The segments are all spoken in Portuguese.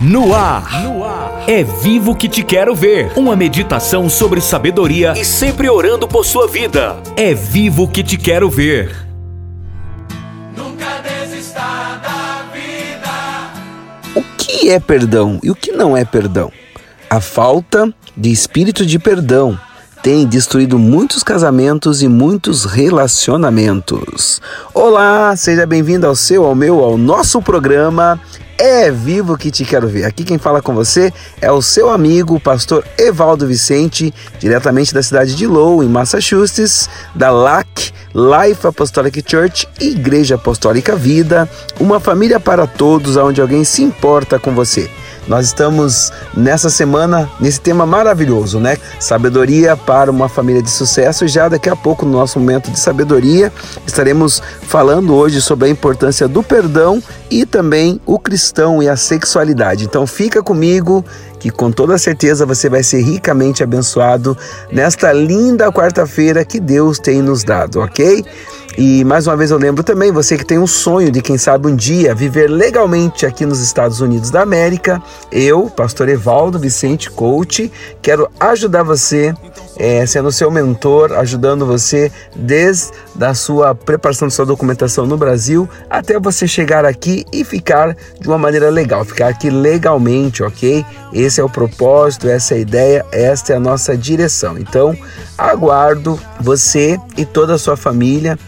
No ar. no ar. É vivo que te quero ver. Uma meditação sobre sabedoria e sempre orando por sua vida. É vivo que te quero ver. Nunca desista da vida. O que é perdão e o que não é perdão? A falta de espírito de perdão tem destruído muitos casamentos e muitos relacionamentos. Olá, seja bem-vindo ao seu, ao meu, ao nosso programa é vivo que te quero ver. Aqui quem fala com você é o seu amigo, pastor Evaldo Vicente, diretamente da cidade de Lowell, em Massachusetts, da LAC, Life Apostolic Church, Igreja Apostólica Vida, uma família para todos, onde alguém se importa com você. Nós estamos nessa semana nesse tema maravilhoso, né? Sabedoria para uma família de sucesso. E já daqui a pouco, no nosso momento de sabedoria, estaremos falando hoje sobre a importância do perdão e também o cristão e a sexualidade. Então fica comigo que com toda certeza você vai ser ricamente abençoado nesta linda quarta-feira que Deus tem nos dado, ok? E mais uma vez eu lembro também, você que tem um sonho de quem sabe um dia viver legalmente aqui nos Estados Unidos da América, eu, pastor Evaldo Vicente Coach, quero ajudar você, é, sendo seu mentor, ajudando você desde a sua preparação de sua documentação no Brasil até você chegar aqui e ficar de uma maneira legal, ficar aqui legalmente, ok? Esse é o propósito, essa é a ideia, esta é a nossa direção. Então, aguardo você e toda a sua família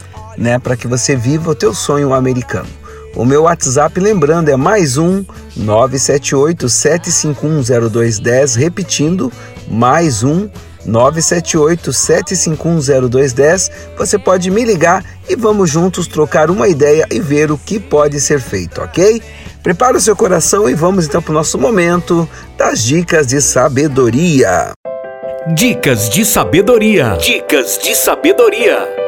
né, para que você viva o teu sonho americano. O meu WhatsApp, lembrando, é mais um 978 7510210, repetindo, mais um 978 7510210. Você pode me ligar e vamos juntos trocar uma ideia e ver o que pode ser feito, ok? Prepara o seu coração e vamos então para o nosso momento das dicas de sabedoria. Dicas de sabedoria. Dicas de sabedoria.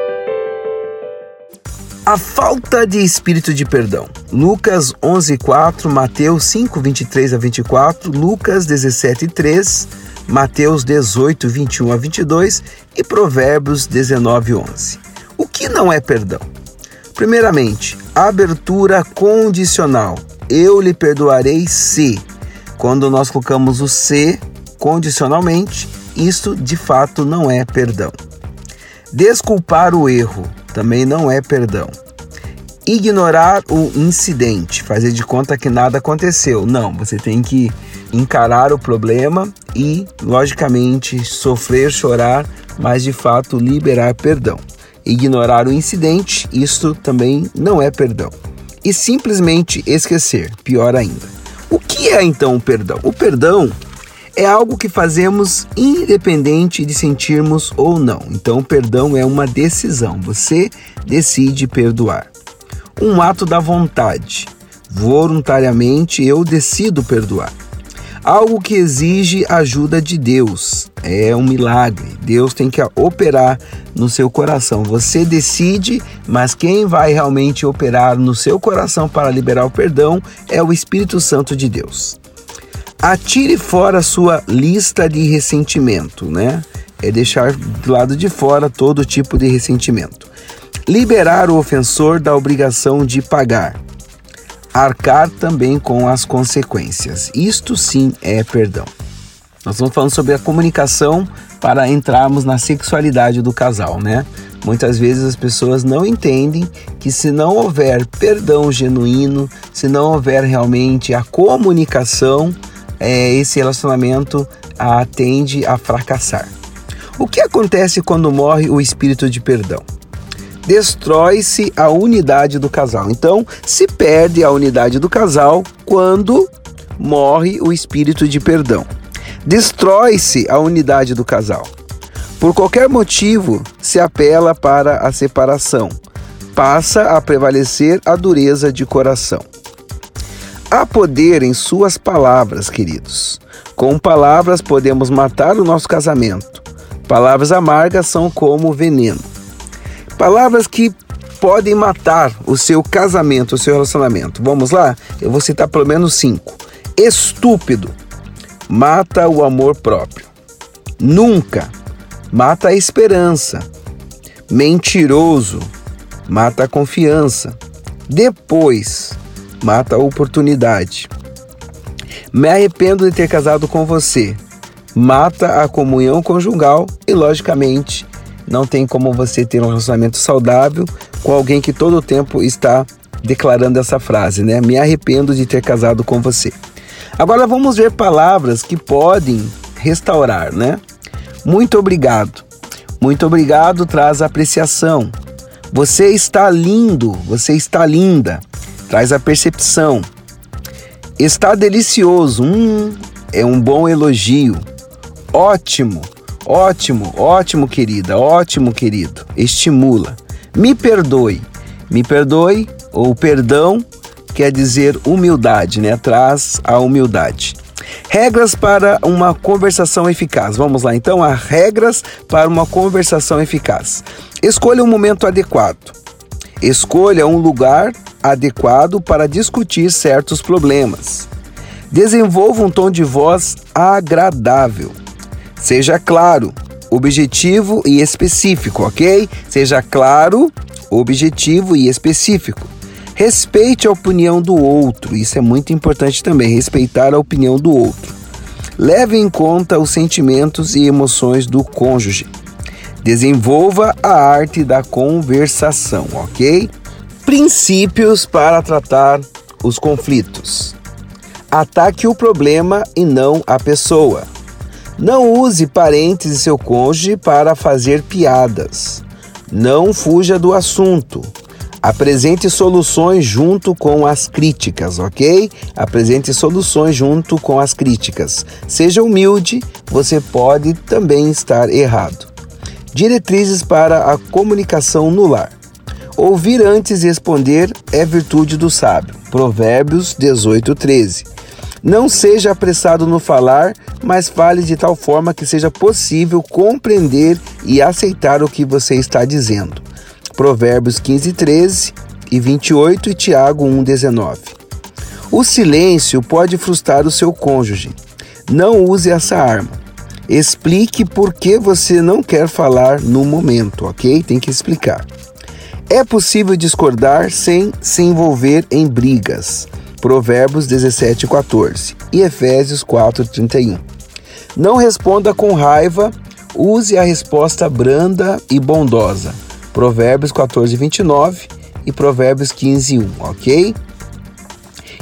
A falta de espírito de perdão. Lucas 11:4, Mateus 5:23 a 24, Lucas 17:3, Mateus 18:21 a 22 e Provérbios 19:11. O que não é perdão? Primeiramente, abertura condicional. Eu lhe perdoarei se. Quando nós colocamos o se condicionalmente, isso de fato não é perdão. Desculpar o erro também não é perdão. Ignorar o incidente, fazer de conta que nada aconteceu. Não, você tem que encarar o problema e, logicamente, sofrer, chorar, mas de fato liberar perdão. Ignorar o incidente, isso também não é perdão. E simplesmente esquecer, pior ainda. O que é então o perdão? O perdão é algo que fazemos independente de sentirmos ou não. Então, perdão é uma decisão. Você decide perdoar. Um ato da vontade. Voluntariamente eu decido perdoar. Algo que exige ajuda de Deus. É um milagre. Deus tem que operar no seu coração. Você decide, mas quem vai realmente operar no seu coração para liberar o perdão é o Espírito Santo de Deus. Atire fora a sua lista de ressentimento, né? É deixar do lado de fora todo tipo de ressentimento. Liberar o ofensor da obrigação de pagar. Arcar também com as consequências. Isto sim é perdão. Nós estamos falando sobre a comunicação para entrarmos na sexualidade do casal, né? Muitas vezes as pessoas não entendem que se não houver perdão genuíno, se não houver realmente a comunicação, é, esse relacionamento a, tende a fracassar. O que acontece quando morre o espírito de perdão? Destrói-se a unidade do casal. Então, se perde a unidade do casal quando morre o espírito de perdão. Destrói-se a unidade do casal. Por qualquer motivo, se apela para a separação. Passa a prevalecer a dureza de coração. Há poder em suas palavras, queridos. Com palavras podemos matar o nosso casamento. Palavras amargas são como veneno. Palavras que podem matar o seu casamento, o seu relacionamento. Vamos lá? Eu vou citar pelo menos cinco. Estúpido, mata o amor próprio. Nunca, mata a esperança. Mentiroso, mata a confiança. Depois, mata a oportunidade. Me arrependo de ter casado com você. Mata a comunhão conjugal e, logicamente, não tem como você ter um relacionamento saudável com alguém que todo o tempo está declarando essa frase, né? Me arrependo de ter casado com você. Agora vamos ver palavras que podem restaurar, né? Muito obrigado. Muito obrigado traz apreciação. Você está lindo, você está linda. Traz a percepção. Está delicioso. Hum, é um bom elogio. Ótimo, ótimo, ótimo, querida, ótimo, querido. Estimula. Me perdoe. Me perdoe ou perdão quer dizer humildade, né? Traz a humildade. Regras para uma conversação eficaz. Vamos lá então, as regras para uma conversação eficaz. Escolha um momento adequado. Escolha um lugar adequado para discutir certos problemas. Desenvolva um tom de voz agradável. Seja claro, objetivo e específico, ok? Seja claro, objetivo e específico. Respeite a opinião do outro, isso é muito importante também, respeitar a opinião do outro. Leve em conta os sentimentos e emoções do cônjuge. Desenvolva a arte da conversação, ok? Princípios para tratar os conflitos. Ataque o problema e não a pessoa. Não use parentes e seu cônjuge para fazer piadas. Não fuja do assunto. Apresente soluções junto com as críticas, ok? Apresente soluções junto com as críticas. Seja humilde, você pode também estar errado. Diretrizes para a comunicação no lar. Ouvir antes de responder é virtude do sábio. Provérbios 18, 13. Não seja apressado no falar, mas fale de tal forma que seja possível compreender e aceitar o que você está dizendo. Provérbios 15, 13 e 28 e Tiago 1, 19. O silêncio pode frustrar o seu cônjuge. Não use essa arma. Explique por que você não quer falar no momento, ok? Tem que explicar. É possível discordar sem se envolver em brigas. Provérbios 17, 14 e Efésios 4, 31. Não responda com raiva, use a resposta branda e bondosa. Provérbios 14, 29 e Provérbios 15, 1, ok?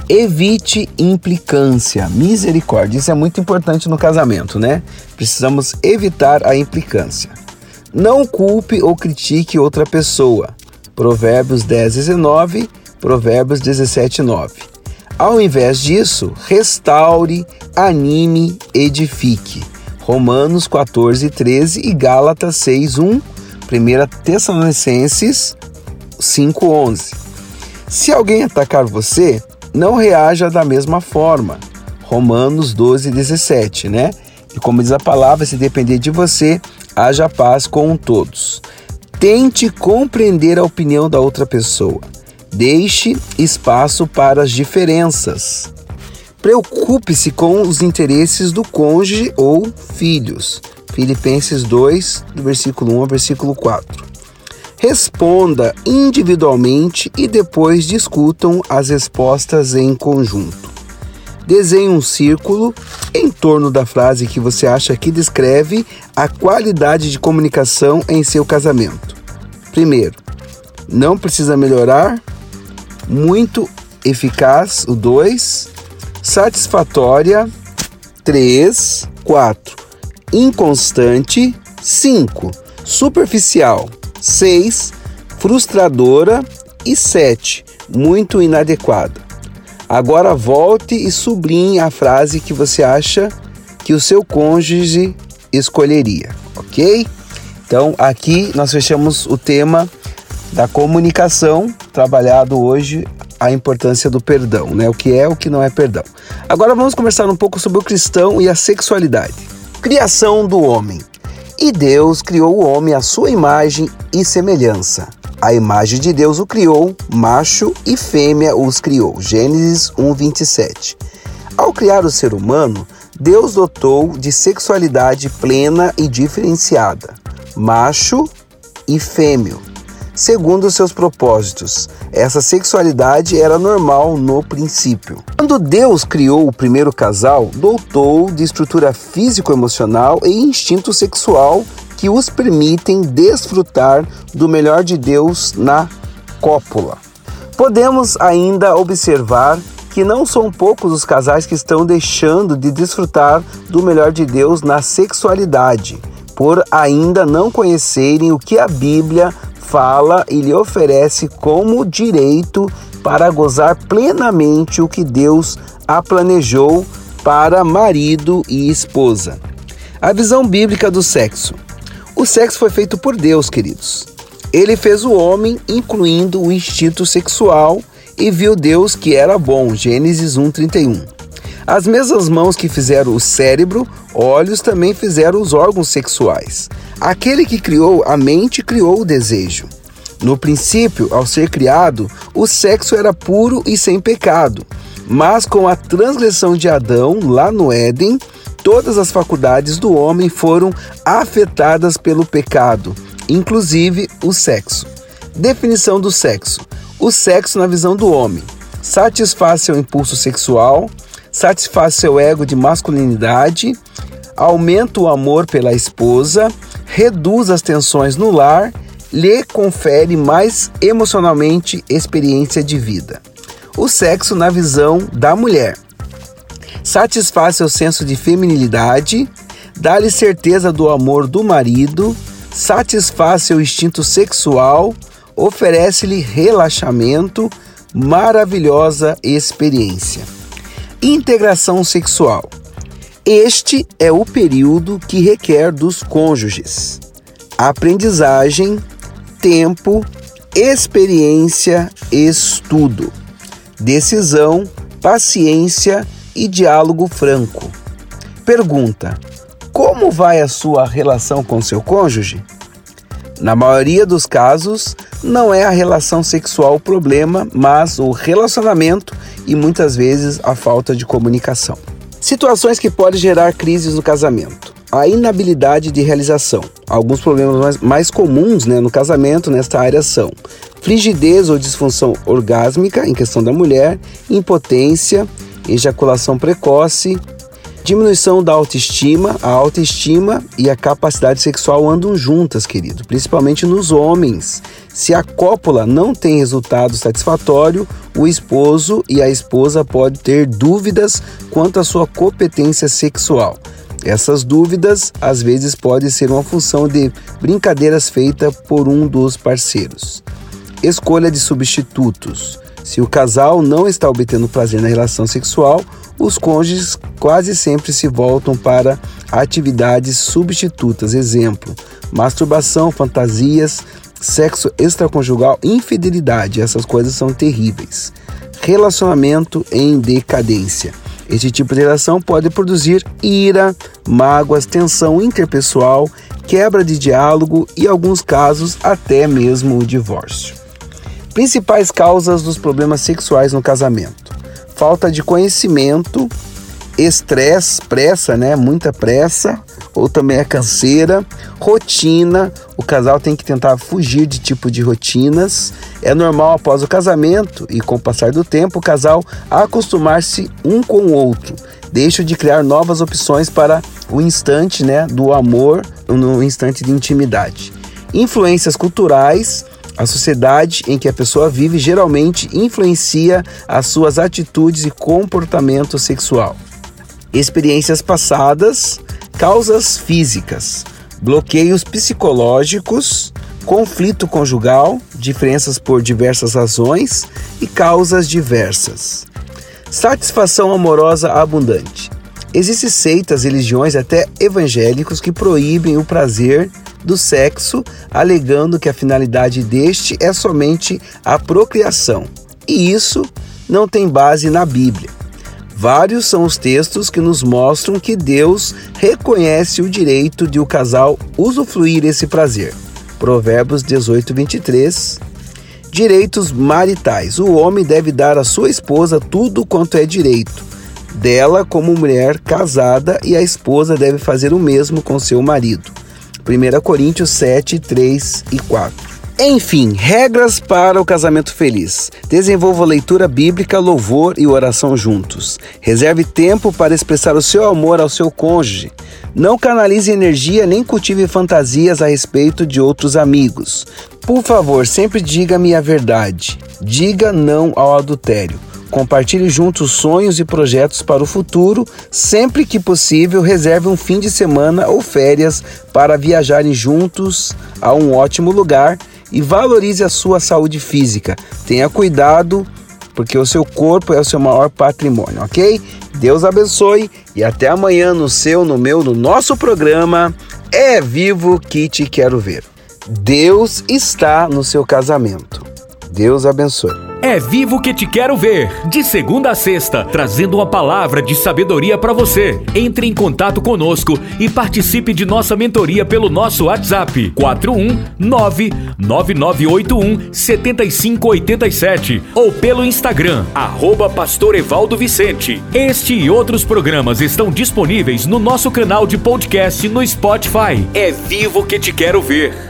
Evite implicância, misericórdia. Isso é muito importante no casamento, né? Precisamos evitar a implicância. Não culpe ou critique outra pessoa. Provérbios 10, 19, Provérbios 17, 9. Ao invés disso, restaure, anime, edifique. Romanos 14, 13 e Gálatas 6, 1 1 Tessalonicenses 5:11. Se alguém atacar você, não reaja da mesma forma. Romanos 12:17, né? E como diz a palavra, se depender de você, haja paz com todos. Tente compreender a opinião da outra pessoa. Deixe espaço para as diferenças. Preocupe-se com os interesses do cônjuge ou filhos. Filipenses 2, do versículo 1 ao versículo 4. Responda individualmente e depois discutam as respostas em conjunto. Desenhe um círculo em torno da frase que você acha que descreve a qualidade de comunicação em seu casamento. Primeiro, não precisa melhorar. Muito eficaz, o 2. Satisfatória, 3. 4 inconstante, 5. Superficial, 6. Frustradora e 7. Muito inadequada. Agora volte e sublinhe a frase que você acha que o seu cônjuge escolheria, ok? Então aqui nós fechamos o tema da comunicação, trabalhado hoje a importância do perdão, né? O que é, o que não é perdão. Agora vamos conversar um pouco sobre o cristão e a sexualidade. Criação do homem. E Deus criou o homem à sua imagem e semelhança. A imagem de Deus o criou, macho e fêmea os criou. Gênesis 1:27. Ao criar o ser humano, Deus dotou de sexualidade plena e diferenciada, macho e fêmeo. segundo seus propósitos. Essa sexualidade era normal no princípio. Quando Deus criou o primeiro casal, dotou de estrutura físico-emocional e instinto sexual que os permitem desfrutar do melhor de Deus na cópula. Podemos ainda observar que não são poucos os casais que estão deixando de desfrutar do melhor de Deus na sexualidade, por ainda não conhecerem o que a Bíblia fala e lhe oferece como direito para gozar plenamente o que Deus a planejou para marido e esposa. A visão bíblica do sexo. O sexo foi feito por Deus, queridos. Ele fez o homem, incluindo o instinto sexual, e viu Deus que era bom. Gênesis 1:31. As mesmas mãos que fizeram o cérebro, olhos também fizeram os órgãos sexuais. Aquele que criou a mente criou o desejo. No princípio, ao ser criado, o sexo era puro e sem pecado. Mas com a transgressão de Adão, lá no Éden, todas as faculdades do homem foram afetadas pelo pecado, inclusive o sexo. Definição do sexo: o sexo na visão do homem satisfaz seu impulso sexual, satisfaz seu ego de masculinidade, aumenta o amor pela esposa, reduz as tensões no lar, lhe confere mais emocionalmente experiência de vida. O sexo na visão da mulher satisfaz seu senso de feminilidade, dá-lhe certeza do amor do marido, satisfaz seu instinto sexual, oferece-lhe relaxamento, maravilhosa experiência. Integração sexual. Este é o período que requer dos cônjuges aprendizagem, tempo, experiência, estudo, decisão, paciência e diálogo franco. Pergunta: Como vai a sua relação com seu cônjuge? Na maioria dos casos, não é a relação sexual o problema, mas o relacionamento e muitas vezes a falta de comunicação. Situações que podem gerar crises no casamento. A inabilidade de realização. Alguns problemas mais, mais comuns né, no casamento nesta área são frigidez ou disfunção orgásmica em questão da mulher, impotência, ejaculação precoce, Diminuição da autoestima, a autoestima e a capacidade sexual andam juntas, querido, principalmente nos homens. Se a cópula não tem resultado satisfatório, o esposo e a esposa podem ter dúvidas quanto à sua competência sexual. Essas dúvidas às vezes podem ser uma função de brincadeiras feitas por um dos parceiros. Escolha de substitutos. Se o casal não está obtendo prazer na relação sexual, os cônjuges quase sempre se voltam para atividades substitutas, exemplo, masturbação, fantasias, sexo extraconjugal, infidelidade, essas coisas são terríveis. Relacionamento em decadência. Este tipo de relação pode produzir ira, mágoas, tensão interpessoal, quebra de diálogo e, em alguns casos, até mesmo o divórcio. Principais causas dos problemas sexuais no casamento: falta de conhecimento, estresse, pressa, né? Muita pressa, ou também a canseira, rotina. O casal tem que tentar fugir de tipo de rotinas. É normal após o casamento e com o passar do tempo o casal acostumar-se um com o outro. Deixa de criar novas opções para o instante, né, do amor, no instante de intimidade. Influências culturais, a sociedade em que a pessoa vive geralmente influencia as suas atitudes e comportamento sexual. Experiências passadas, causas físicas, bloqueios psicológicos, conflito conjugal, diferenças por diversas razões e causas diversas. Satisfação amorosa abundante. Existem seitas, religiões até evangélicos que proíbem o prazer do sexo, alegando que a finalidade deste é somente a procriação. E isso não tem base na Bíblia. Vários são os textos que nos mostram que Deus reconhece o direito de o casal usufruir esse prazer. Provérbios 18, 23. Direitos maritais. O homem deve dar à sua esposa tudo quanto é direito dela como mulher casada e a esposa deve fazer o mesmo com seu marido. 1 Coríntios 7, 3 e 4. Enfim, regras para o casamento feliz. Desenvolva leitura bíblica, louvor e oração juntos. Reserve tempo para expressar o seu amor ao seu cônjuge. Não canalize energia nem cultive fantasias a respeito de outros amigos. Por favor, sempre diga-me a verdade. Diga não ao adultério. Compartilhe juntos sonhos e projetos para o futuro. Sempre que possível, reserve um fim de semana ou férias para viajarem juntos a um ótimo lugar e valorize a sua saúde física. Tenha cuidado, porque o seu corpo é o seu maior patrimônio, ok? Deus abençoe e até amanhã no seu, no meu, no nosso programa É Vivo que Te Quero Ver. Deus está no seu casamento. Deus abençoe. É Vivo que te quero ver, de segunda a sexta, trazendo uma palavra de sabedoria para você. Entre em contato conosco e participe de nossa mentoria pelo nosso WhatsApp 4199981 7587 ou pelo Instagram arroba Pastor Evaldo Vicente. Este e outros programas estão disponíveis no nosso canal de podcast no Spotify. É Vivo que te quero ver.